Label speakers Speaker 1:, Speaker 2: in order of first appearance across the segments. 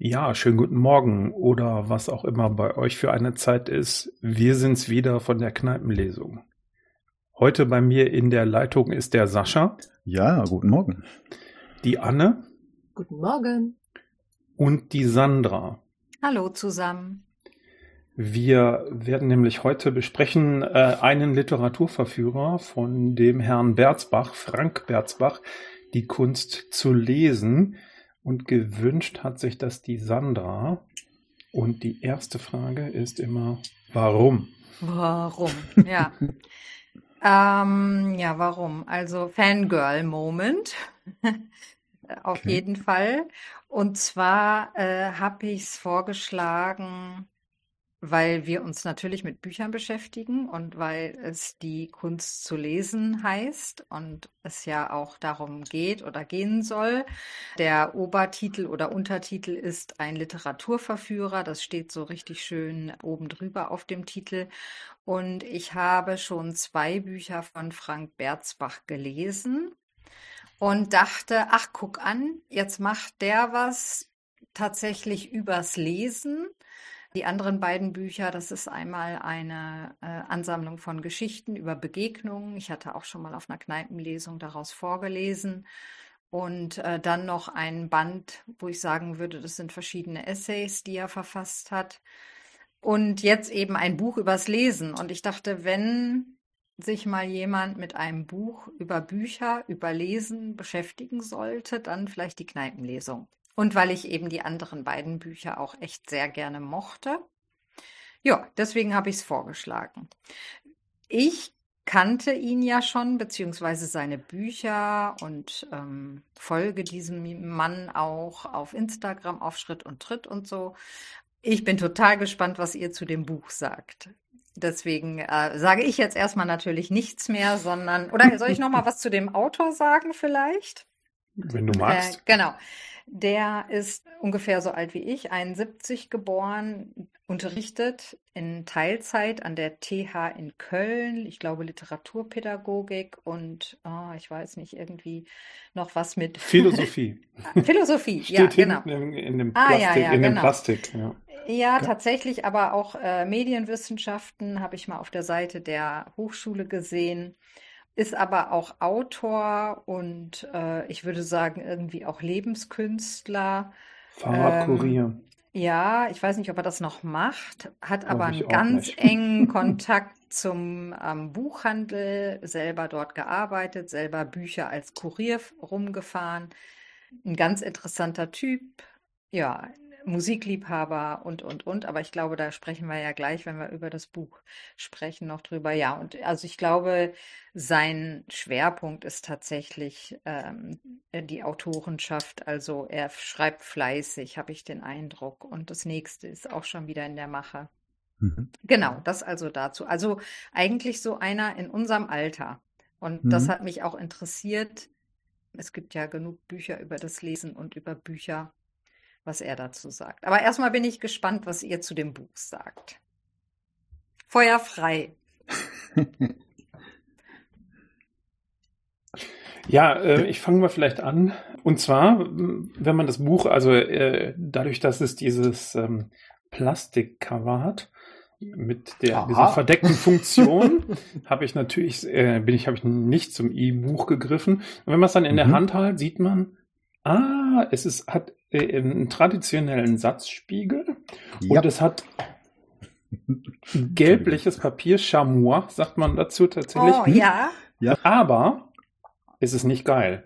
Speaker 1: Ja, schönen guten Morgen oder was auch immer bei euch für eine Zeit ist. Wir sind's wieder von der Kneipenlesung. Heute bei mir in der Leitung ist der Sascha.
Speaker 2: Ja, guten Morgen.
Speaker 1: Die Anne.
Speaker 3: Guten Morgen.
Speaker 1: Und die Sandra.
Speaker 4: Hallo zusammen.
Speaker 1: Wir werden nämlich heute besprechen äh, einen Literaturverführer von dem Herrn Berzbach, Frank Berzbach, die Kunst zu lesen. Und gewünscht hat sich das die Sandra. Und die erste Frage ist immer, warum?
Speaker 4: Warum? Ja. ähm, ja, warum? Also Fangirl-Moment. Auf okay. jeden Fall. Und zwar äh, habe ich es vorgeschlagen, weil wir uns natürlich mit Büchern beschäftigen und weil es die Kunst zu lesen heißt und es ja auch darum geht oder gehen soll. Der Obertitel oder Untertitel ist ein Literaturverführer. Das steht so richtig schön oben drüber auf dem Titel. Und ich habe schon zwei Bücher von Frank Berzbach gelesen und dachte, ach, guck an, jetzt macht der was tatsächlich übers Lesen die anderen beiden Bücher, das ist einmal eine äh, Ansammlung von Geschichten über Begegnungen. Ich hatte auch schon mal auf einer Kneipenlesung daraus vorgelesen. Und äh, dann noch ein Band, wo ich sagen würde, das sind verschiedene Essays, die er verfasst hat. Und jetzt eben ein Buch übers Lesen. Und ich dachte, wenn sich mal jemand mit einem Buch über Bücher, über Lesen beschäftigen sollte, dann vielleicht die Kneipenlesung. Und weil ich eben die anderen beiden Bücher auch echt sehr gerne mochte. Ja, deswegen habe ich es vorgeschlagen. Ich kannte ihn ja schon, beziehungsweise seine Bücher und ähm, folge diesem Mann auch auf Instagram auf Schritt und Tritt und so. Ich bin total gespannt, was ihr zu dem Buch sagt. Deswegen äh, sage ich jetzt erstmal natürlich nichts mehr, sondern, oder soll ich noch mal was zu dem Autor sagen vielleicht?
Speaker 1: Wenn du magst.
Speaker 4: Äh, genau. Der ist ungefähr so alt wie ich, 71 geboren, unterrichtet in Teilzeit an der TH in Köln, ich glaube Literaturpädagogik und oh, ich weiß nicht, irgendwie noch was mit
Speaker 1: Philosophie.
Speaker 4: Philosophie,
Speaker 1: Steht
Speaker 4: ja, genau.
Speaker 1: In, in dem Plastik, ah, ja, ja, in genau. dem Plastik ja.
Speaker 4: Ja, ja, tatsächlich, aber auch äh, Medienwissenschaften habe ich mal auf der Seite der Hochschule gesehen ist aber auch Autor und äh, ich würde sagen irgendwie auch Lebenskünstler.
Speaker 1: Fahrradkurier.
Speaker 4: Ähm, ja, ich weiß nicht, ob er das noch macht, hat aber einen ganz engen Kontakt zum ähm, Buchhandel, selber dort gearbeitet, selber Bücher als Kurier rumgefahren. Ein ganz interessanter Typ. Ja, Musikliebhaber und, und, und. Aber ich glaube, da sprechen wir ja gleich, wenn wir über das Buch sprechen, noch drüber. Ja, und also ich glaube, sein Schwerpunkt ist tatsächlich ähm, die Autorenschaft. Also er schreibt fleißig, habe ich den Eindruck. Und das nächste ist auch schon wieder in der Mache. Mhm. Genau, das also dazu. Also eigentlich so einer in unserem Alter. Und mhm. das hat mich auch interessiert. Es gibt ja genug Bücher über das Lesen und über Bücher was er dazu sagt. Aber erstmal bin ich gespannt, was ihr zu dem Buch sagt. Feuer frei.
Speaker 1: ja, äh, ich fange mal vielleicht an. Und zwar, wenn man das Buch, also äh, dadurch, dass es dieses ähm, Plastikcover hat, mit der dieser verdeckten Funktion habe ich natürlich äh, bin ich habe ich nicht zum E-Buch gegriffen. Und wenn man es dann in mhm. der Hand hat, sieht man, ah, es ist hat äh, einen traditionellen Satzspiegel ja. und es hat gelbliches Papier, Chamois, sagt man dazu tatsächlich.
Speaker 4: Oh, ja.
Speaker 1: ja. Aber es ist nicht geil.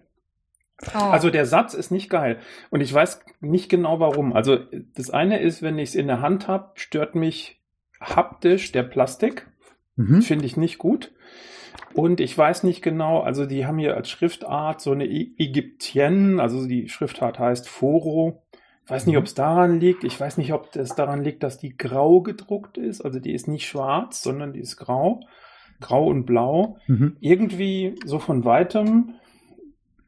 Speaker 1: Oh. Also der Satz ist nicht geil. Und ich weiß nicht genau warum. Also das eine ist, wenn ich es in der Hand habe, stört mich haptisch der Plastik. Mhm. Finde ich nicht gut. Und ich weiß nicht genau, also die haben hier als Schriftart so eine Ägyptienne, also die Schriftart heißt Foro. Ich weiß nicht, mhm. ob es daran liegt. Ich weiß nicht, ob es daran liegt, dass die grau gedruckt ist. Also die ist nicht schwarz, sondern die ist grau. Grau und blau. Mhm. Irgendwie so von weitem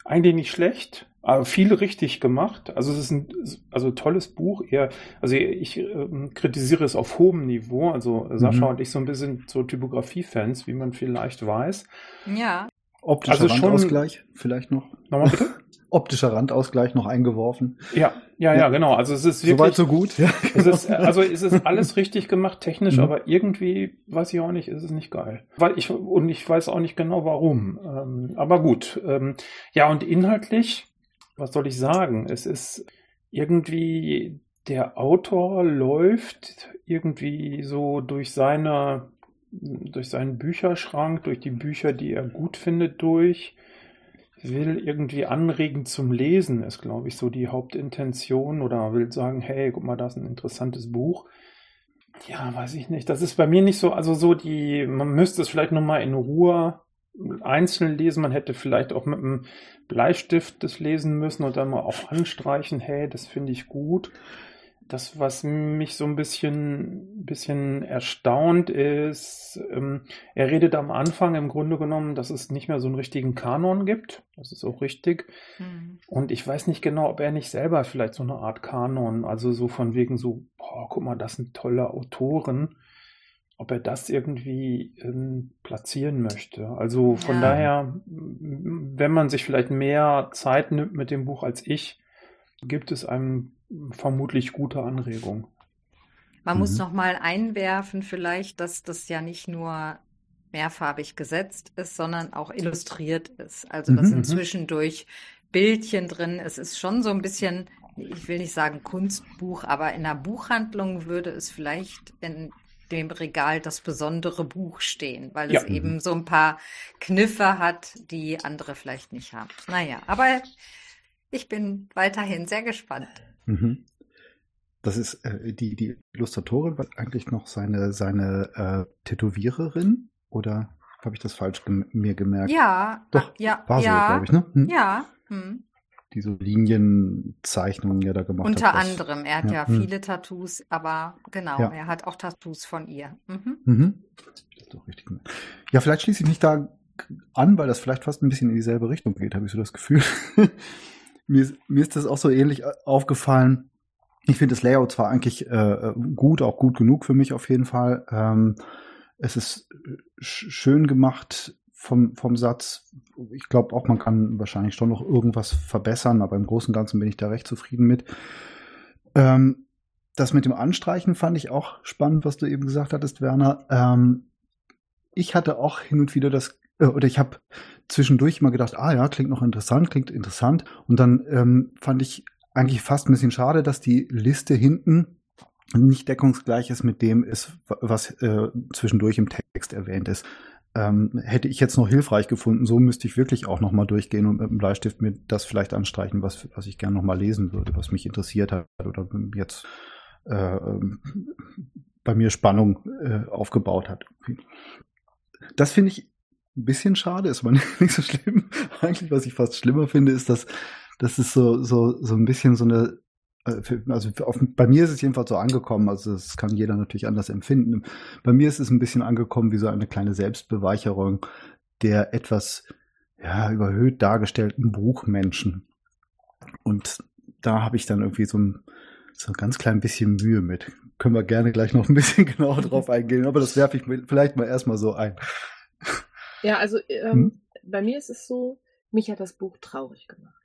Speaker 1: eigentlich nicht schlecht. Aber viel richtig gemacht. Also es ist ein also tolles Buch. Eher, also ich äh, kritisiere es auf hohem Niveau. Also Sascha mhm. und ich so ein bisschen so Typografie-Fans, wie man vielleicht weiß.
Speaker 4: Ja.
Speaker 2: Optischer also Randausgleich vielleicht noch.
Speaker 1: Nochmal bitte?
Speaker 2: Optischer Randausgleich noch eingeworfen.
Speaker 1: Ja, ja, ja, genau. Also es ist wirklich.
Speaker 2: Soweit so gut. Ja,
Speaker 1: genau. es ist, also es ist alles richtig gemacht, technisch, mhm. aber irgendwie, weiß ich auch nicht, ist es nicht geil. Weil ich, und ich weiß auch nicht genau warum. Ähm, aber gut. Ähm, ja, und inhaltlich, was soll ich sagen? Es ist irgendwie, der Autor läuft irgendwie so durch seine durch seinen Bücherschrank, durch die Bücher, die er gut findet, durch. Will irgendwie anregen zum Lesen, ist, glaube ich, so die Hauptintention. Oder will sagen, hey, guck mal, da ist ein interessantes Buch. Ja, weiß ich nicht. Das ist bei mir nicht so, also so die, man müsste es vielleicht nochmal in Ruhe einzeln lesen. Man hätte vielleicht auch mit einem Bleistift das lesen müssen und dann mal auch anstreichen, hey, das finde ich gut. Das, was mich so ein bisschen, bisschen erstaunt ist, ähm, er redet am Anfang im Grunde genommen, dass es nicht mehr so einen richtigen Kanon gibt. Das ist auch richtig. Mhm. Und ich weiß nicht genau, ob er nicht selber vielleicht so eine Art Kanon, also so von wegen so, boah, guck mal, das sind tolle Autoren, ob er das irgendwie ähm, platzieren möchte. Also von ja. daher, wenn man sich vielleicht mehr Zeit nimmt mit dem Buch als ich, gibt es einem vermutlich gute Anregung.
Speaker 4: Man mhm. muss noch mal einwerfen vielleicht, dass das ja nicht nur mehrfarbig gesetzt ist, sondern auch illustriert ist. Also da mhm. sind mhm. zwischendurch Bildchen drin. Es ist schon so ein bisschen, ich will nicht sagen Kunstbuch, aber in einer Buchhandlung würde es vielleicht in dem Regal das besondere Buch stehen, weil ja. es eben so ein paar Kniffe hat, die andere vielleicht nicht haben. Naja, aber ich bin weiterhin sehr gespannt. Mhm.
Speaker 2: Das ist äh, die, die Illustratorin, war eigentlich noch seine, seine äh, Tätowiererin? Oder habe ich das falsch gem mir gemerkt?
Speaker 4: Ja,
Speaker 2: doch,
Speaker 4: ja,
Speaker 2: war so,
Speaker 4: ja,
Speaker 2: glaube ich, ne? Hm?
Speaker 4: Ja. Hm.
Speaker 2: Die so Linienzeichnungen ja da gemacht
Speaker 4: Unter
Speaker 2: hat.
Speaker 4: Unter anderem. Er hat ja, ja hm. viele Tattoos, aber genau, ja. er hat auch Tattoos von ihr. Mhm. Mhm.
Speaker 2: Das ist doch richtig. Ja, vielleicht schließe ich mich da an, weil das vielleicht fast ein bisschen in dieselbe Richtung geht, habe ich so das Gefühl. mir, mir ist das auch so ähnlich äh, aufgefallen. Ich finde das Layout zwar eigentlich äh, äh, gut, auch gut genug für mich auf jeden Fall. Ähm, es ist äh, schön gemacht vom, vom Satz. Ich glaube auch, man kann wahrscheinlich schon noch irgendwas verbessern, aber im Großen und Ganzen bin ich da recht zufrieden mit. Ähm, das mit dem Anstreichen fand ich auch spannend, was du eben gesagt hattest, Werner. Ähm, ich hatte auch hin und wieder das äh, oder ich habe zwischendurch mal gedacht, ah ja, klingt noch interessant, klingt interessant. Und dann ähm, fand ich eigentlich fast ein bisschen schade, dass die Liste hinten nicht deckungsgleich ist mit dem ist, was äh, zwischendurch im Text erwähnt ist. Ähm, hätte ich jetzt noch hilfreich gefunden, so müsste ich wirklich auch noch mal durchgehen und mit dem Bleistift mir das vielleicht anstreichen, was, was ich gerne noch mal lesen würde, was mich interessiert hat oder jetzt äh, bei mir Spannung äh, aufgebaut hat. Das finde ich ein bisschen schade, ist aber nicht so schlimm. Eigentlich, was ich fast schlimmer finde, ist, dass das ist so, so, so ein bisschen so eine, also auf, bei mir ist es jedenfalls so angekommen, also das kann jeder natürlich anders empfinden. Bei mir ist es ein bisschen angekommen wie so eine kleine Selbstbeweicherung der etwas ja, überhöht dargestellten Buchmenschen. Und da habe ich dann irgendwie so ein, so ein ganz klein bisschen Mühe mit. Können wir gerne gleich noch ein bisschen genauer drauf eingehen, aber das werfe ich vielleicht mal erstmal so ein.
Speaker 3: Ja, also ähm, hm? bei mir ist es so, mich hat das Buch traurig gemacht.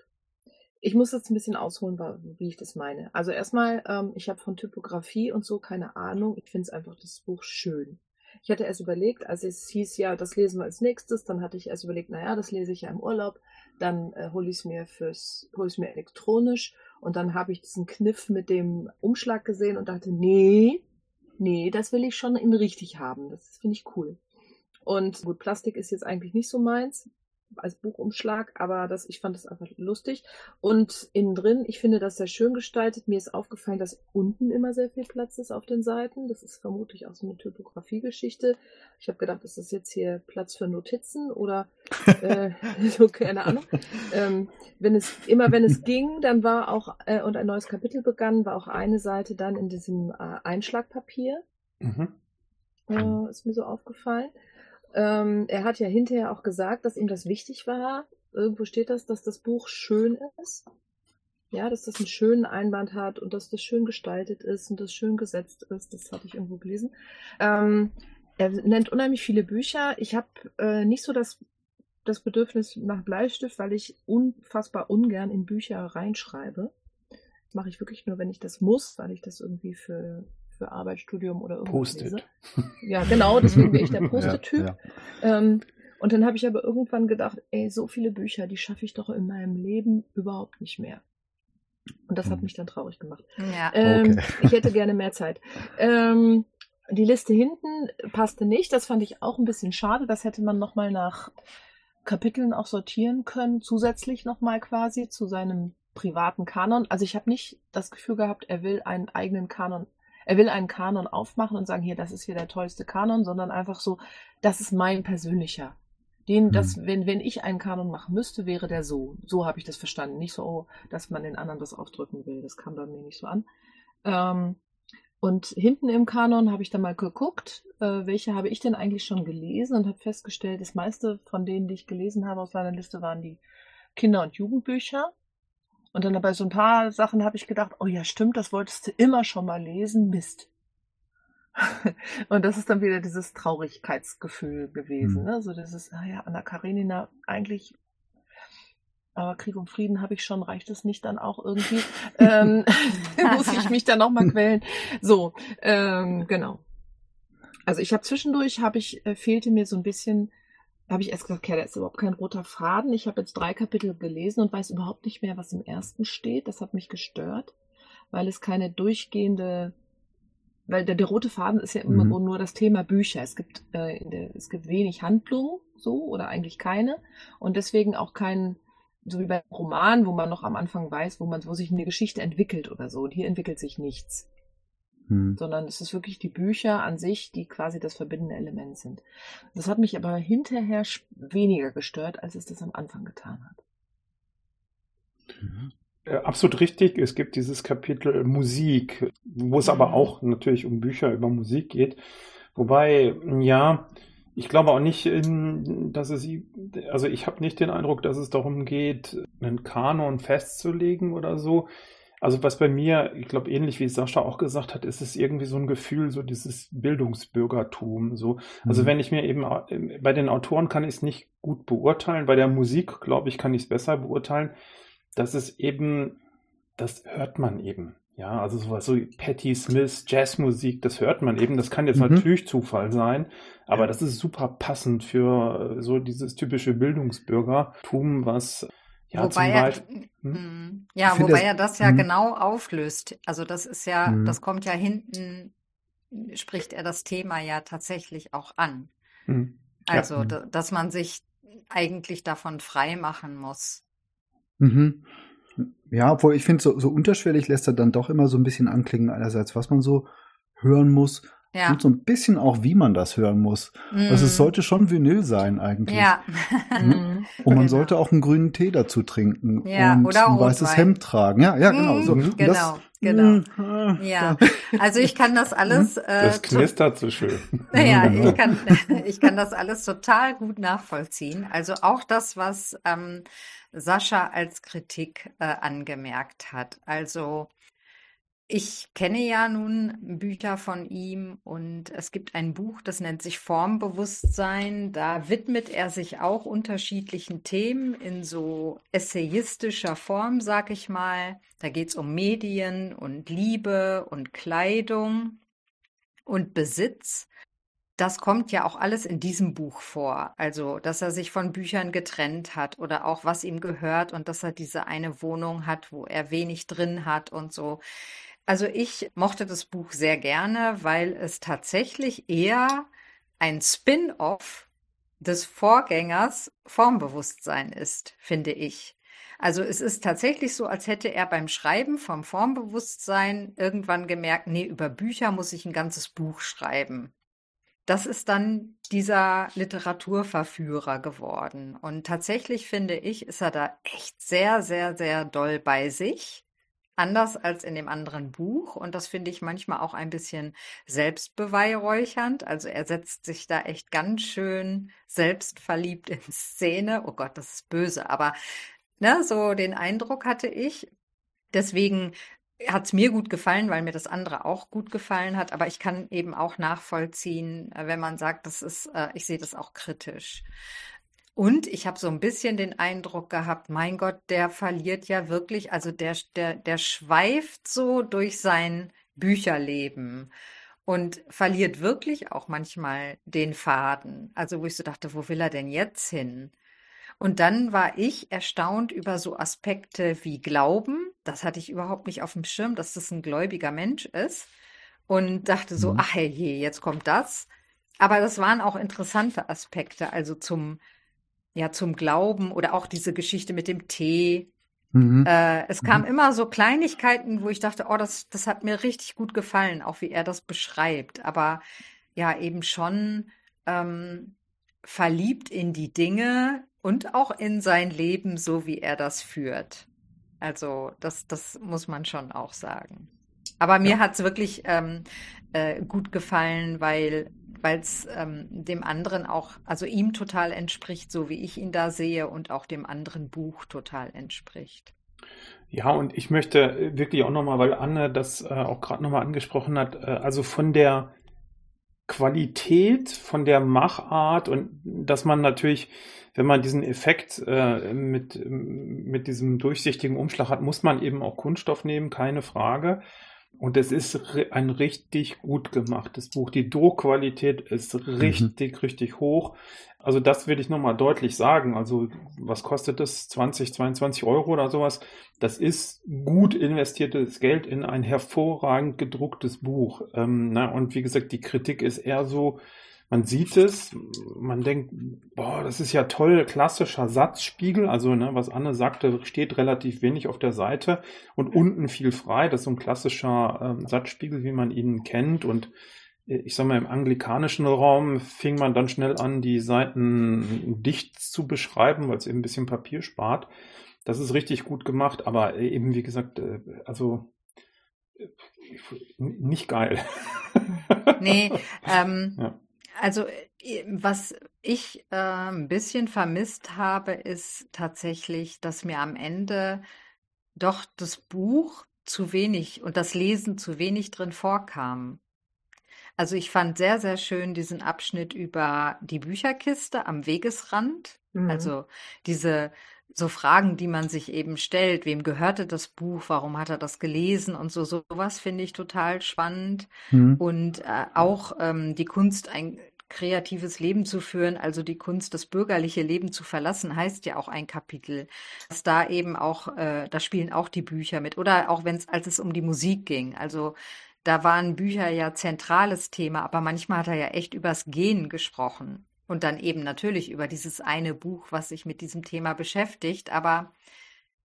Speaker 3: Ich muss jetzt ein bisschen ausholen, wie ich das meine. Also erstmal, ähm, ich habe von Typografie und so keine Ahnung. Ich finde es einfach das Buch schön. Ich hatte erst überlegt, als es hieß, ja, das lesen wir als nächstes, dann hatte ich erst überlegt, naja, das lese ich ja im Urlaub, dann äh, hole ich es mir fürs, hole ich mir elektronisch und dann habe ich diesen Kniff mit dem Umschlag gesehen und dachte, nee, nee, das will ich schon in richtig haben. Das finde ich cool. Und gut, Plastik ist jetzt eigentlich nicht so meins als Buchumschlag, aber das, ich fand das einfach lustig. Und innen drin, ich finde das sehr schön gestaltet. Mir ist aufgefallen, dass unten immer sehr viel Platz ist auf den Seiten. Das ist vermutlich auch so eine Typografie-Geschichte. Ich habe gedacht, ist das jetzt hier Platz für Notizen oder äh, so, keine Ahnung. Ähm, wenn es, immer wenn es ging, dann war auch, äh, und ein neues Kapitel begann, war auch eine Seite dann in diesem äh, Einschlagpapier. Mhm. Äh, ist mir so aufgefallen. Ähm, er hat ja hinterher auch gesagt, dass ihm das wichtig war. Irgendwo steht das, dass das Buch schön ist. Ja, dass das einen schönen Einband hat und dass das schön gestaltet ist und das schön gesetzt ist. Das hatte ich irgendwo gelesen. Ähm, er nennt unheimlich viele Bücher. Ich habe äh, nicht so das das Bedürfnis nach Bleistift, weil ich unfassbar ungern in Bücher reinschreibe. Das mache ich wirklich nur, wenn ich das muss, weil ich das irgendwie für, für Arbeit, Studium oder irgendwas lese. Ja, genau, deswegen bin ich der Post-it-Typ. Ja, ja. ähm, und dann habe ich aber irgendwann gedacht, ey, so viele Bücher, die schaffe ich doch in meinem Leben überhaupt nicht mehr. Und das hat hm. mich dann traurig gemacht. Ja. Ähm, okay. ich hätte gerne mehr Zeit. Ähm, die Liste hinten passte nicht. Das fand ich auch ein bisschen schade. Das hätte man nochmal nach Kapiteln auch sortieren können, zusätzlich nochmal quasi zu seinem privaten Kanon. Also ich habe nicht das Gefühl gehabt, er will einen eigenen Kanon, er will einen Kanon aufmachen und sagen, hier, das ist hier der tollste Kanon, sondern einfach so, das ist mein persönlicher. Den, das, hm. wenn, wenn ich einen Kanon machen müsste, wäre der so. So habe ich das verstanden. Nicht so, oh, dass man den anderen das aufdrücken will. Das kam bei mir nicht so an. Ähm, und hinten im Kanon habe ich dann mal geguckt, äh, welche habe ich denn eigentlich schon gelesen und habe festgestellt, das meiste von denen, die ich gelesen habe aus seiner Liste, waren die Kinder- und Jugendbücher. Und dann bei so ein paar Sachen habe ich gedacht, oh ja, stimmt, das wolltest du immer schon mal lesen, Mist. und das ist dann wieder dieses Traurigkeitsgefühl gewesen, mhm. ne? So dieses, ah ja, Anna Karenina, eigentlich aber Krieg und Frieden habe ich schon, reicht es nicht dann auch irgendwie? ähm, muss ich mich dann nochmal quälen? So, ähm, genau. Also ich habe zwischendurch, habe ich, äh, fehlte mir so ein bisschen, habe ich erst gesagt, okay, da ist überhaupt kein roter Faden. Ich habe jetzt drei Kapitel gelesen und weiß überhaupt nicht mehr, was im ersten steht. Das hat mich gestört, weil es keine durchgehende weil der, der rote Faden ist ja immer mhm. nur das Thema Bücher. Es gibt, äh, der, es gibt wenig Handlung so oder eigentlich keine und deswegen auch kein so wie beim Roman, wo man noch am Anfang weiß, wo man, wo sich eine Geschichte entwickelt oder so. Und hier entwickelt sich nichts. Hm. Sondern es ist wirklich die Bücher an sich, die quasi das verbindende Element sind. Das hat mich aber hinterher weniger gestört, als es das am Anfang getan hat.
Speaker 1: Mhm. Absolut richtig. Es gibt dieses Kapitel Musik, wo es mhm. aber auch natürlich um Bücher über Musik geht. Wobei, ja, ich glaube auch nicht, dass es, also ich habe nicht den Eindruck, dass es darum geht, einen Kanon festzulegen oder so. Also was bei mir, ich glaube ähnlich wie Sascha auch gesagt hat, ist es irgendwie so ein Gefühl, so dieses Bildungsbürgertum. So, also mhm. wenn ich mir eben bei den Autoren kann ich es nicht gut beurteilen, bei der Musik glaube ich kann ich es besser beurteilen. Das ist eben, das hört man eben. Ja, also sowas so Patti Smith, Jazzmusik, das hört man eben. Das kann jetzt mhm. natürlich Zufall sein, aber das ist super passend für äh, so dieses typische Bildungsbürgertum, was ja
Speaker 4: wobei. Er, hm? hm? Ja, wobei das, er das ja hm? genau auflöst. Also das ist ja, hm. das kommt ja hinten, spricht er das Thema ja tatsächlich auch an. Hm. Also, ja. dass man sich eigentlich davon frei machen muss.
Speaker 2: Mhm. Ja, obwohl ich finde, so, so unterschwellig lässt er dann doch immer so ein bisschen anklingen, einerseits, was man so hören muss. Ja. Und so ein bisschen auch, wie man das hören muss. Mm. Also es sollte schon Vinyl sein eigentlich. Ja. Hm? Und man genau. sollte auch einen grünen Tee dazu trinken ja, und oder ein weißes Hemd tragen. Ja, ja, genau. So.
Speaker 4: Genau. Das, Genau. Mm, ja, also ich kann das alles.
Speaker 1: Hm? Äh, das knistert so schön.
Speaker 4: Ja, ich kann, ich kann das alles total gut nachvollziehen. Also auch das, was ähm, Sascha als Kritik äh, angemerkt hat. Also ich kenne ja nun Bücher von ihm und es gibt ein Buch, das nennt sich Formbewusstsein. Da widmet er sich auch unterschiedlichen Themen in so essayistischer Form, sag ich mal. Da geht es um Medien und Liebe und Kleidung und Besitz das kommt ja auch alles in diesem Buch vor. Also, dass er sich von Büchern getrennt hat oder auch was ihm gehört und dass er diese eine Wohnung hat, wo er wenig drin hat und so. Also ich mochte das Buch sehr gerne, weil es tatsächlich eher ein Spin-off des Vorgängers Formbewusstsein ist, finde ich. Also es ist tatsächlich so, als hätte er beim Schreiben vom Formbewusstsein irgendwann gemerkt, nee, über Bücher muss ich ein ganzes Buch schreiben das ist dann dieser Literaturverführer geworden. Und tatsächlich finde ich, ist er da echt sehr, sehr, sehr doll bei sich. Anders als in dem anderen Buch. Und das finde ich manchmal auch ein bisschen selbstbeweihräuchernd. Also er setzt sich da echt ganz schön selbstverliebt in Szene. Oh Gott, das ist böse. Aber ne, so den Eindruck hatte ich. Deswegen hat es mir gut gefallen, weil mir das andere auch gut gefallen hat. Aber ich kann eben auch nachvollziehen, äh, wenn man sagt, das ist, äh, ich sehe das auch kritisch. Und ich habe so ein bisschen den Eindruck gehabt, mein Gott, der verliert ja wirklich, also der, der, der schweift so durch sein Bücherleben und verliert wirklich auch manchmal den Faden. Also wo ich so dachte, wo will er denn jetzt hin? Und dann war ich erstaunt über so Aspekte wie Glauben. Das hatte ich überhaupt nicht auf dem Schirm, dass das ein gläubiger Mensch ist. Und dachte so, mhm. ach hey, jetzt kommt das. Aber das waren auch interessante Aspekte, also zum, ja, zum Glauben oder auch diese Geschichte mit dem Tee. Mhm. Äh, es kamen mhm. immer so Kleinigkeiten, wo ich dachte, oh, das, das hat mir richtig gut gefallen, auch wie er das beschreibt. Aber ja, eben schon ähm, verliebt in die Dinge und auch in sein Leben, so wie er das führt. Also das, das muss man schon auch sagen. Aber mir ja. hat es wirklich ähm, äh, gut gefallen, weil weil es ähm, dem anderen auch, also ihm total entspricht, so wie ich ihn da sehe, und auch dem anderen Buch total entspricht.
Speaker 1: Ja, und ich möchte wirklich auch nochmal, weil Anne das äh, auch gerade nochmal angesprochen hat, äh, also von der Qualität, von der Machart und dass man natürlich, wenn man diesen Effekt äh, mit, mit diesem durchsichtigen Umschlag hat, muss man eben auch Kunststoff nehmen, keine Frage. Und es ist ein richtig gut gemachtes Buch. Die Druckqualität ist richtig, mhm. richtig hoch. Also das will ich nochmal deutlich sagen. Also was kostet das? 20, 22 Euro oder sowas? Das ist gut investiertes Geld in ein hervorragend gedrucktes Buch. Ähm, na, und wie gesagt, die Kritik ist eher so, man sieht es, man denkt, boah, das ist ja toll, klassischer Satzspiegel, also ne, was Anne sagte, steht relativ wenig auf der Seite und unten viel frei, das ist so ein klassischer äh, Satzspiegel, wie man ihn kennt und äh, ich sag mal, im anglikanischen Raum fing man dann schnell an, die Seiten dicht zu beschreiben, weil es eben ein bisschen Papier spart. Das ist richtig gut gemacht, aber eben, wie gesagt, äh, also äh, nicht geil.
Speaker 4: Nee, ähm, ja. Also äh, was ich äh, ein bisschen vermisst habe, ist tatsächlich, dass mir am Ende doch das Buch zu wenig und das Lesen zu wenig drin vorkam. Also ich fand sehr, sehr schön diesen Abschnitt über die Bücherkiste am Wegesrand. Mhm. Also diese so Fragen, die man sich eben stellt. Wem gehörte das Buch? Warum hat er das gelesen? Und so sowas finde ich total spannend. Mhm. Und äh, auch ähm, die Kunst, ein kreatives Leben zu führen, also die Kunst, das bürgerliche Leben zu verlassen, heißt ja auch ein Kapitel. Dass da eben auch, äh, da spielen auch die Bücher mit. Oder auch wenn es, als es um die Musik ging. Also da waren Bücher ja zentrales Thema, aber manchmal hat er ja echt übers Gehen gesprochen. Und dann eben natürlich über dieses eine Buch, was sich mit diesem Thema beschäftigt. Aber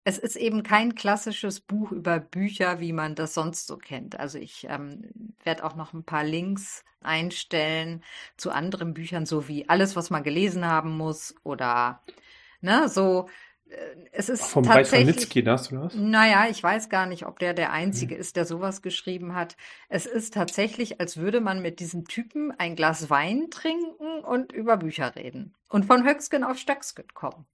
Speaker 4: es ist eben kein klassisches Buch über Bücher, wie man das sonst so kennt. Also ich ähm, werde auch noch ein paar Links einstellen zu anderen Büchern, so wie alles, was man gelesen haben muss oder ne, so. Es ist
Speaker 1: Vom tatsächlich, das, oder was?
Speaker 4: Naja, ich weiß gar nicht, ob der der Einzige hm. ist, der sowas geschrieben hat. Es ist tatsächlich, als würde man mit diesem Typen ein Glas Wein trinken und über Bücher reden. Und von Höcksken auf Stöcksken kommen.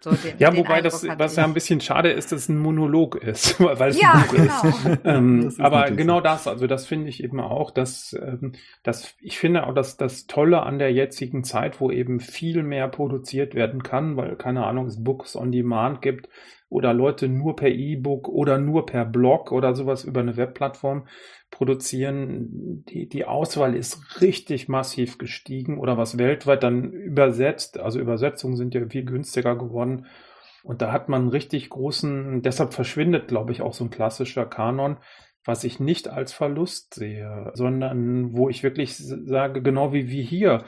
Speaker 1: So den, ja, den wobei Eindruck das, was ja ein bisschen schade ist, dass es ein Monolog ist, weil es
Speaker 4: ja,
Speaker 1: ein Buch
Speaker 4: genau.
Speaker 1: ist. ähm, ist aber genau das, also das finde ich eben auch, dass, ähm, dass ich finde auch, dass das Tolle an der jetzigen Zeit, wo eben viel mehr produziert werden kann, weil keine Ahnung, es Books on Demand gibt oder Leute nur per E-Book oder nur per Blog oder sowas über eine Webplattform produzieren. Die, die Auswahl ist richtig massiv gestiegen oder was weltweit dann übersetzt. Also Übersetzungen sind ja viel günstiger geworden. Und da hat man einen richtig großen, deshalb verschwindet, glaube ich, auch so ein klassischer Kanon, was ich nicht als Verlust sehe, sondern wo ich wirklich sage, genau wie wir hier,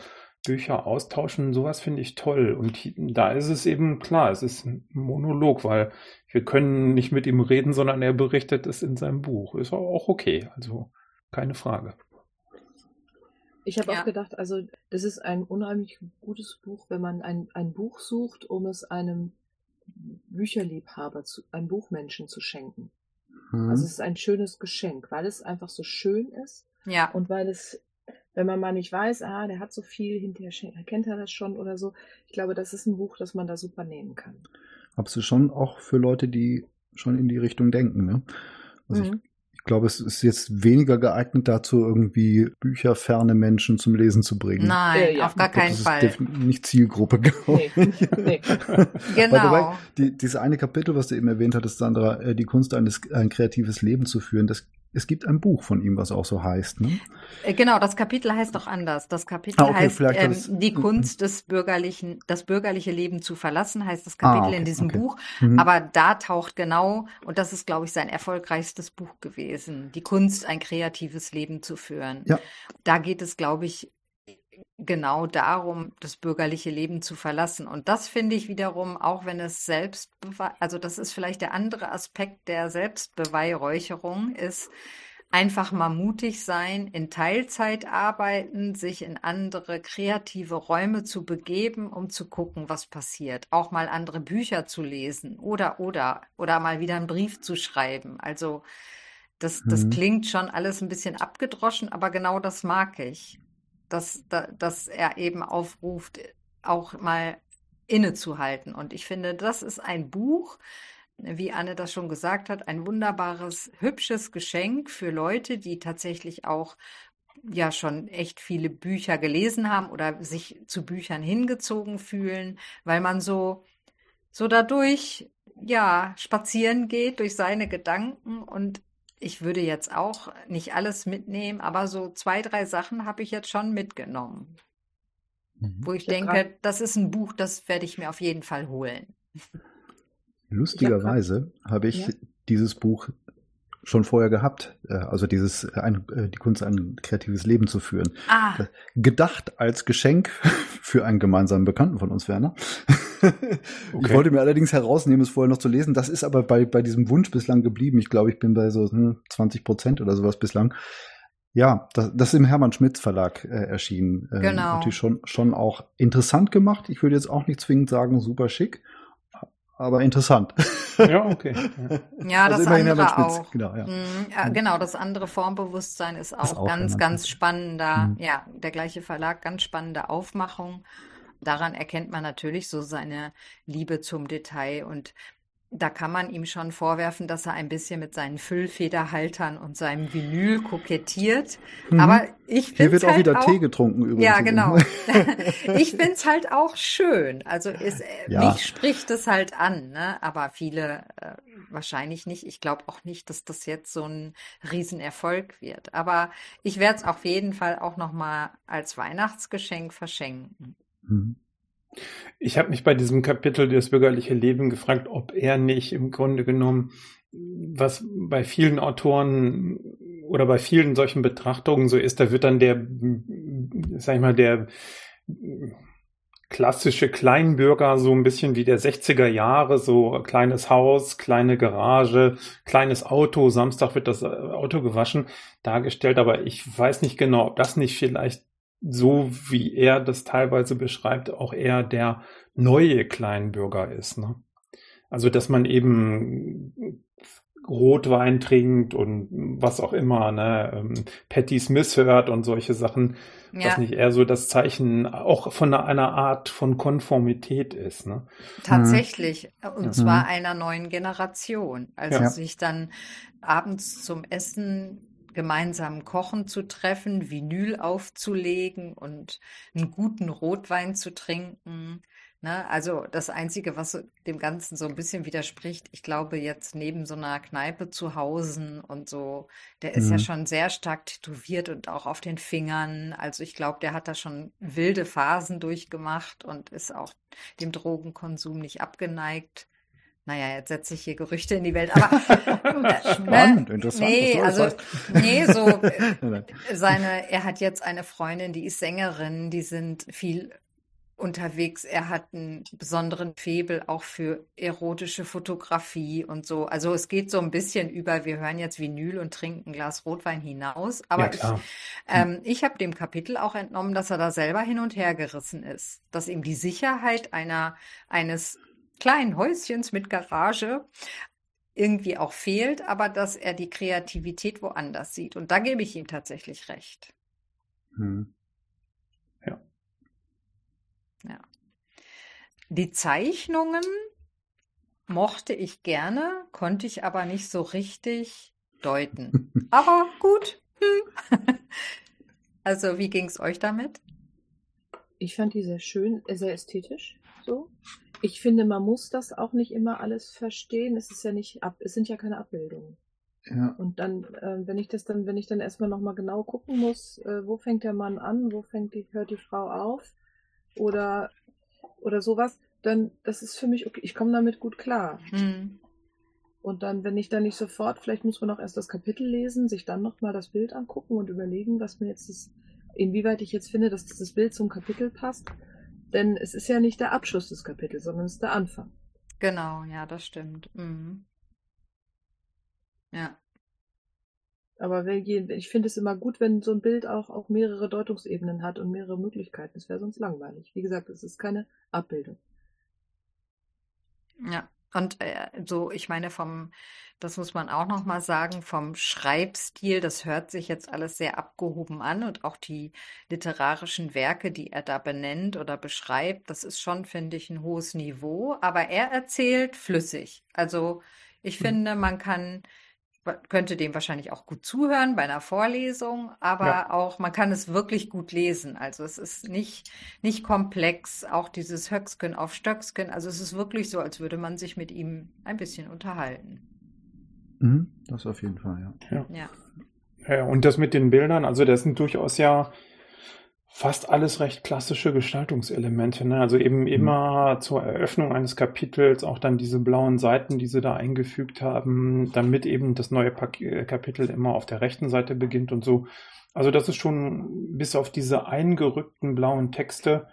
Speaker 1: Bücher austauschen, sowas finde ich toll. Und da ist es eben klar, es ist ein Monolog, weil wir können nicht mit ihm reden, sondern er berichtet es in seinem Buch. Ist auch okay, also keine Frage.
Speaker 3: Ich habe ja. auch gedacht, also das ist ein unheimlich gutes Buch, wenn man ein, ein Buch sucht, um es einem Bücherliebhaber, zu, einem Buchmenschen zu schenken. Mhm. Also es ist ein schönes Geschenk, weil es einfach so schön ist
Speaker 4: ja.
Speaker 3: und weil es wenn man mal nicht weiß, ah, der hat so viel, hinterher kennt er das schon oder so. Ich glaube, das ist ein Buch, das man da super nehmen kann.
Speaker 2: Absolut schon auch für Leute, die schon in die Richtung denken. Ne? Also mhm. ich, ich glaube, es ist jetzt weniger geeignet dazu, irgendwie bücherferne Menschen zum Lesen zu bringen.
Speaker 4: Nein, äh, ja. auf gar keinen Fall.
Speaker 2: Das ist nicht Zielgruppe, glaube ich. Nee, nee. genau. Dabei, die, dieses eine Kapitel, was du eben erwähnt hattest, Sandra, äh, die Kunst eines ein kreatives Leben zu führen, das es gibt ein Buch von ihm, was auch so heißt. Ne?
Speaker 4: Äh, genau, das Kapitel heißt doch anders. Das Kapitel ah, okay, heißt ähm, Die Kunst des bürgerlichen, das bürgerliche Leben zu verlassen, heißt das Kapitel ah, okay, in diesem okay. Buch. Mhm. Aber da taucht genau, und das ist, glaube ich, sein erfolgreichstes Buch gewesen, die Kunst, ein kreatives Leben zu führen. Ja. Da geht es, glaube ich, genau darum, das bürgerliche Leben zu verlassen. Und das finde ich wiederum, auch wenn es selbst, also das ist vielleicht der andere Aspekt der Selbstbeweihräucherung, ist einfach mal mutig sein, in Teilzeit arbeiten, sich in andere kreative Räume zu begeben, um zu gucken, was passiert. Auch mal andere Bücher zu lesen oder, oder, oder mal wieder einen Brief zu schreiben. Also, das, das mhm. klingt schon alles ein bisschen abgedroschen, aber genau das mag ich dass, dass er eben aufruft, auch mal innezuhalten. Und ich finde, das ist ein Buch, wie Anne das schon gesagt hat, ein wunderbares, hübsches Geschenk für Leute, die tatsächlich auch ja schon echt viele Bücher gelesen haben oder sich zu Büchern hingezogen fühlen, weil man so so dadurch ja spazieren geht durch seine Gedanken und ich würde jetzt auch nicht alles mitnehmen, aber so zwei, drei Sachen habe ich jetzt schon mitgenommen. Mhm. Wo ich, ich denke, das ist ein Buch, das werde ich mir auf jeden Fall holen.
Speaker 2: Lustigerweise habe ich ja. dieses Buch schon vorher gehabt. Äh, also dieses äh, ein, äh, die Kunst, ein kreatives Leben zu führen. Ah. Gedacht als Geschenk für einen gemeinsamen Bekannten von uns, Werner. Okay. Ich wollte mir allerdings herausnehmen, es vorher noch zu lesen. Das ist aber bei, bei diesem Wunsch bislang geblieben. Ich glaube, ich bin bei so hm, 20 Prozent oder sowas bislang. Ja, das, das ist im Hermann Schmitz Verlag äh, erschienen. Äh, genau. Natürlich schon, schon auch interessant gemacht. Ich würde jetzt auch nicht zwingend sagen, super schick aber interessant.
Speaker 1: Ja, okay.
Speaker 4: Ja, ja also das andere auch. Genau, ja. Mhm, ja, genau, das andere Formbewusstsein ist auch, ist auch ganz, ganz spannender, mhm. ja, der gleiche Verlag, ganz spannende Aufmachung. Daran erkennt man natürlich so seine Liebe zum Detail und da kann man ihm schon vorwerfen, dass er ein bisschen mit seinen Füllfederhaltern und seinem Vinyl kokettiert. Mhm. Aber ich finde Hier
Speaker 2: wird
Speaker 4: halt
Speaker 2: auch wieder auch, Tee getrunken übrigens.
Speaker 4: Ja, genau. ich finde es halt auch schön. Also ist, äh, ja. mich spricht es halt an, ne? aber viele äh, wahrscheinlich nicht. Ich glaube auch nicht, dass das jetzt so ein Riesenerfolg wird. Aber ich werde es auf jeden Fall auch nochmal als Weihnachtsgeschenk verschenken. Mhm.
Speaker 1: Ich habe mich bei diesem Kapitel das bürgerliche Leben gefragt, ob er nicht im Grunde genommen, was bei vielen Autoren oder bei vielen solchen Betrachtungen so ist, da wird dann der, sag ich mal, der klassische Kleinbürger so ein bisschen wie der 60er Jahre, so kleines Haus, kleine Garage, kleines Auto, Samstag wird das Auto gewaschen, dargestellt, aber ich weiß nicht genau, ob das nicht vielleicht so wie er das teilweise beschreibt, auch eher der neue Kleinbürger ist. Ne? Also, dass man eben Rotwein trinkt und was auch immer, ne, ähm, Patty Smith hört und solche Sachen, ja. was nicht eher so das Zeichen auch von einer Art von Konformität ist. Ne?
Speaker 4: Tatsächlich, und ja. zwar mhm. einer neuen Generation. Also ja. sich dann abends zum Essen gemeinsam kochen zu treffen, Vinyl aufzulegen und einen guten Rotwein zu trinken. Ne? Also das Einzige, was dem Ganzen so ein bisschen widerspricht, ich glaube jetzt neben so einer Kneipe zu Hause und so, der ist mhm. ja schon sehr stark tätowiert und auch auf den Fingern. Also ich glaube, der hat da schon wilde Phasen durchgemacht und ist auch dem Drogenkonsum nicht abgeneigt. Naja, jetzt setze ich hier Gerüchte in die Welt, aber
Speaker 2: äh, spannend, interessant.
Speaker 4: Nee, also nee, so seine, er hat jetzt eine Freundin, die ist Sängerin, die sind viel unterwegs. Er hat einen besonderen Febel auch für erotische Fotografie und so. Also es geht so ein bisschen über, wir hören jetzt Vinyl und trinken ein Glas Rotwein hinaus. Aber ja, ich, ähm, ich habe dem Kapitel auch entnommen, dass er da selber hin und her gerissen ist. Dass ihm die Sicherheit einer, eines kleinen Häuschens mit Garage irgendwie auch fehlt, aber dass er die Kreativität woanders sieht. Und da gebe ich ihm tatsächlich recht. Hm. Ja. Ja. Die Zeichnungen mochte ich gerne, konnte ich aber nicht so richtig deuten. Aber gut. Hm. Also, wie ging es euch damit?
Speaker 3: Ich fand die sehr schön, sehr ästhetisch. So. Ich finde, man muss das auch nicht immer alles verstehen. Es ist ja nicht ab, es sind ja keine Abbildungen. Ja. Und dann, äh, wenn ich das dann, wenn ich dann erstmal nochmal genau gucken muss, äh, wo fängt der Mann an, wo fängt die, hört die Frau auf oder, oder sowas, dann, das ist für mich okay. Ich komme damit gut klar. Mhm. Und dann, wenn ich dann nicht sofort, vielleicht muss man auch erst das Kapitel lesen, sich dann nochmal das Bild angucken und überlegen, was mir jetzt das, inwieweit ich jetzt finde, dass dieses Bild zum Kapitel passt. Denn es ist ja nicht der Abschluss des Kapitels, sondern es ist der Anfang.
Speaker 4: Genau, ja, das stimmt. Mhm. Ja.
Speaker 3: Aber ich finde es immer gut, wenn so ein Bild auch, auch mehrere Deutungsebenen hat und mehrere Möglichkeiten. Es wäre sonst langweilig. Wie gesagt, es ist keine Abbildung.
Speaker 4: Ja, und äh, so, ich meine, vom, das muss man auch nochmal sagen, vom Schreibstil, das hört sich jetzt alles sehr abgehoben an und auch die literarischen Werke, die er da benennt oder beschreibt, das ist schon, finde ich, ein hohes Niveau, aber er erzählt flüssig. Also ich hm. finde, man kann könnte dem wahrscheinlich auch gut zuhören bei einer Vorlesung, aber ja. auch man kann es wirklich gut lesen. Also es ist nicht, nicht komplex, auch dieses Höcksken auf Stöcksken. Also es ist wirklich so, als würde man sich mit ihm ein bisschen unterhalten.
Speaker 2: Mhm, das auf jeden Fall,
Speaker 1: ja. ja. Ja. Und das mit den Bildern, also das sind durchaus ja fast alles recht klassische Gestaltungselemente. Ne? Also eben mhm. immer zur Eröffnung eines Kapitels auch dann diese blauen Seiten, die sie da eingefügt haben, damit eben das neue äh, Kapitel immer auf der rechten Seite beginnt und so. Also das ist schon bis auf diese eingerückten blauen Texte,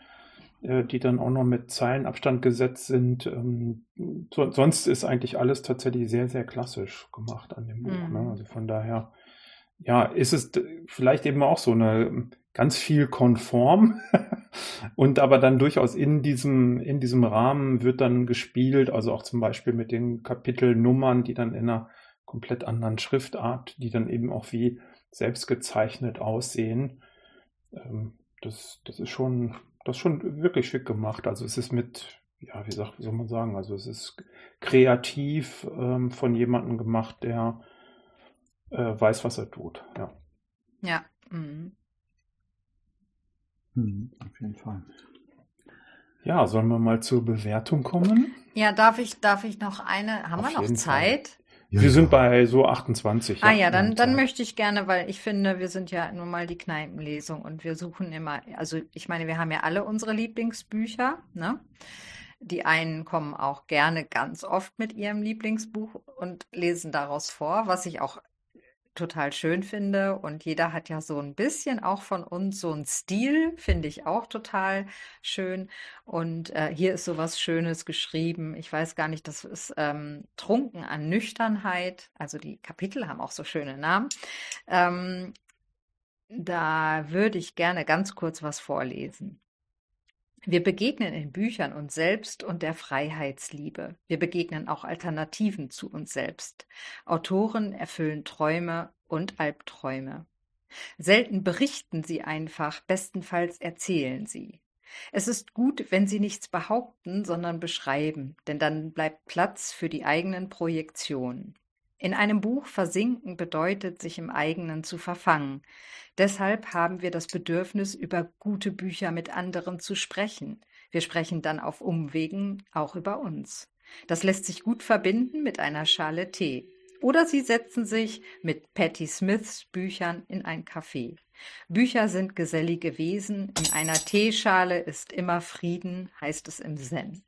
Speaker 1: äh, die dann auch noch mit Zeilenabstand gesetzt sind. Ähm, so, sonst ist eigentlich alles tatsächlich sehr, sehr klassisch gemacht an dem Buch. Ne? Mhm. Ne? Also von daher, ja, ist es vielleicht eben auch so eine ganz viel konform und aber dann durchaus in diesem, in diesem Rahmen wird dann gespielt, also auch zum Beispiel mit den Kapitelnummern, die dann in einer komplett anderen Schriftart, die dann eben auch wie selbst gezeichnet aussehen. Ähm, das, das ist schon, das ist schon wirklich schick gemacht. Also es ist mit, ja, wie, sagt, wie soll man sagen, also es ist kreativ ähm, von jemandem gemacht, der äh, weiß, was er tut. Ja.
Speaker 4: Ja. Mhm.
Speaker 2: Hm, auf jeden Fall.
Speaker 1: Ja, sollen wir mal zur Bewertung kommen?
Speaker 4: Ja, darf ich, darf ich noch eine, haben auf wir noch Zeit?
Speaker 1: Ja, wir ja. sind bei so 28.
Speaker 4: Ah ja, dann, dann möchte ich gerne, weil ich finde, wir sind ja nun mal die Kneipenlesung und wir suchen immer, also ich meine, wir haben ja alle unsere Lieblingsbücher, ne? Die einen kommen auch gerne ganz oft mit ihrem Lieblingsbuch und lesen daraus vor, was ich auch total schön finde. Und jeder hat ja so ein bisschen auch von uns so einen Stil, finde ich auch total schön. Und äh, hier ist so was Schönes geschrieben. Ich weiß gar nicht, das ist ähm, Trunken an Nüchternheit. Also die Kapitel haben auch so schöne Namen. Ähm, da würde ich gerne ganz kurz was vorlesen. Wir begegnen in Büchern uns selbst und der Freiheitsliebe. Wir begegnen auch Alternativen zu uns selbst. Autoren erfüllen Träume und Albträume. Selten berichten sie einfach, bestenfalls erzählen sie. Es ist gut, wenn sie nichts behaupten, sondern beschreiben, denn dann bleibt Platz für die eigenen Projektionen. In einem Buch versinken bedeutet, sich im eigenen zu verfangen. Deshalb haben wir das Bedürfnis, über gute Bücher mit anderen zu sprechen. Wir sprechen dann auf Umwegen auch über uns. Das lässt sich gut verbinden mit einer Schale Tee. Oder Sie setzen sich mit Patti Smiths Büchern in ein Café. Bücher sind gesellige Wesen. In einer Teeschale ist immer Frieden, heißt es im Zen.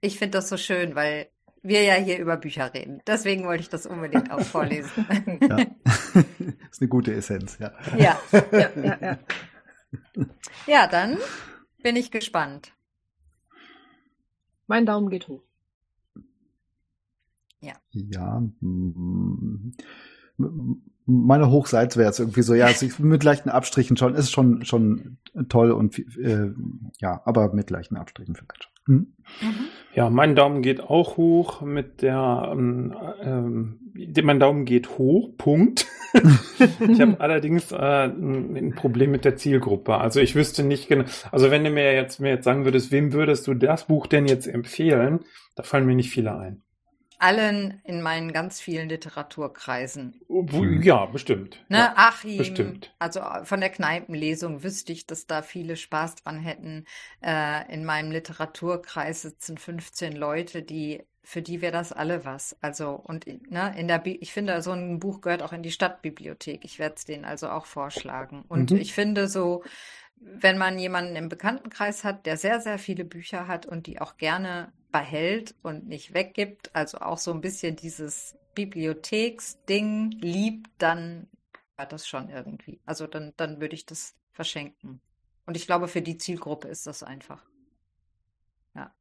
Speaker 4: Ich finde das so schön, weil wir ja hier über Bücher reden. Deswegen wollte ich das unbedingt auch vorlesen. Ja.
Speaker 2: das ist eine gute Essenz, ja.
Speaker 4: Ja, ja, ja, ja. ja dann bin ich gespannt.
Speaker 3: Mein Daumen geht hoch.
Speaker 2: Ja. Ja. Meine hochseitswärts irgendwie so, ja, also mit leichten Abstrichen schon, ist schon, schon toll und äh, ja, aber mit leichten Abstrichen vielleicht schon. Hm?
Speaker 1: Mhm. Ja, mein Daumen geht auch hoch mit der, ähm, ähm, mein Daumen geht hoch, Punkt. ich habe allerdings äh, ein Problem mit der Zielgruppe. Also ich wüsste nicht genau, also wenn du mir jetzt, mir jetzt sagen würdest, wem würdest du das Buch denn jetzt empfehlen, da fallen mir nicht viele ein.
Speaker 4: Allen in meinen ganz vielen Literaturkreisen.
Speaker 1: Ja, bestimmt.
Speaker 4: Ne,
Speaker 1: ja,
Speaker 4: Achim,
Speaker 1: bestimmt.
Speaker 4: also äh, von der Kneipenlesung wüsste ich, dass da viele Spaß dran hätten. Äh, in meinem Literaturkreis sitzen 15 Leute, die für die wäre das alle was. Also und ne, in der Bi ich finde, so ein Buch gehört auch in die Stadtbibliothek. Ich werde es denen also auch vorschlagen. Und mhm. ich finde so wenn man jemanden im Bekanntenkreis hat, der sehr, sehr viele Bücher hat und die auch gerne behält und nicht weggibt, also auch so ein bisschen dieses Bibliotheksding liebt, dann hat das schon irgendwie. Also dann, dann würde ich das verschenken. Und ich glaube, für die Zielgruppe ist das einfach. Ja.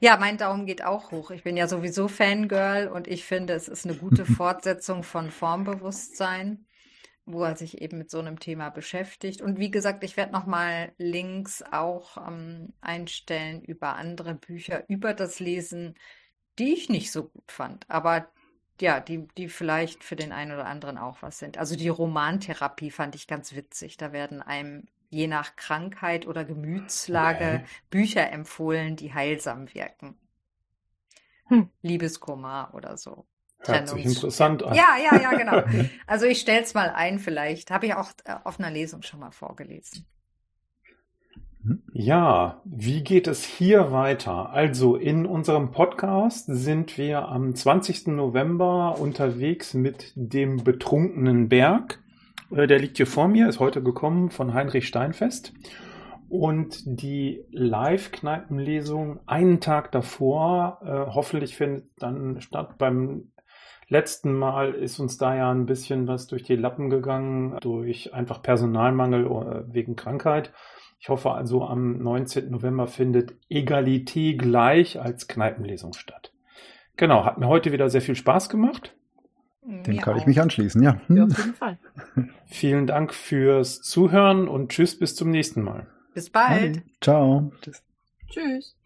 Speaker 4: Ja, mein Daumen geht auch hoch. Ich bin ja sowieso Fangirl und ich finde, es ist eine gute Fortsetzung von Formbewusstsein wo er sich eben mit so einem Thema beschäftigt. Und wie gesagt, ich werde nochmal Links auch ähm, einstellen über andere Bücher, über das Lesen, die ich nicht so gut fand, aber ja, die, die vielleicht für den einen oder anderen auch was sind. Also die Romantherapie fand ich ganz witzig. Da werden einem je nach Krankheit oder Gemütslage okay. Bücher empfohlen, die heilsam wirken. Hm. Liebeskummer oder so.
Speaker 1: Hört sich interessant an.
Speaker 4: Ja, ja, ja, genau. Also ich stelle es mal ein, vielleicht. Habe ich auch äh, auf einer Lesung schon mal vorgelesen.
Speaker 1: Ja, wie geht es hier weiter? Also in unserem Podcast sind wir am 20. November unterwegs mit dem betrunkenen Berg. Äh, der liegt hier vor mir, ist heute gekommen von Heinrich Steinfest. Und die Live-Kneipenlesung einen Tag davor, äh, hoffentlich findet dann statt beim letzten Mal ist uns da ja ein bisschen was durch die Lappen gegangen, durch einfach Personalmangel äh, wegen Krankheit. Ich hoffe also, am 19. November findet Egalité gleich als Kneipenlesung statt. Genau, hat mir heute wieder sehr viel Spaß gemacht.
Speaker 2: Dem ja, kann ich mich anschließen, ja.
Speaker 3: ja. Auf jeden Fall.
Speaker 1: Vielen Dank fürs Zuhören und tschüss bis zum nächsten Mal.
Speaker 4: Bis bald.
Speaker 2: Ciao.
Speaker 3: Tschüss. Tschüss.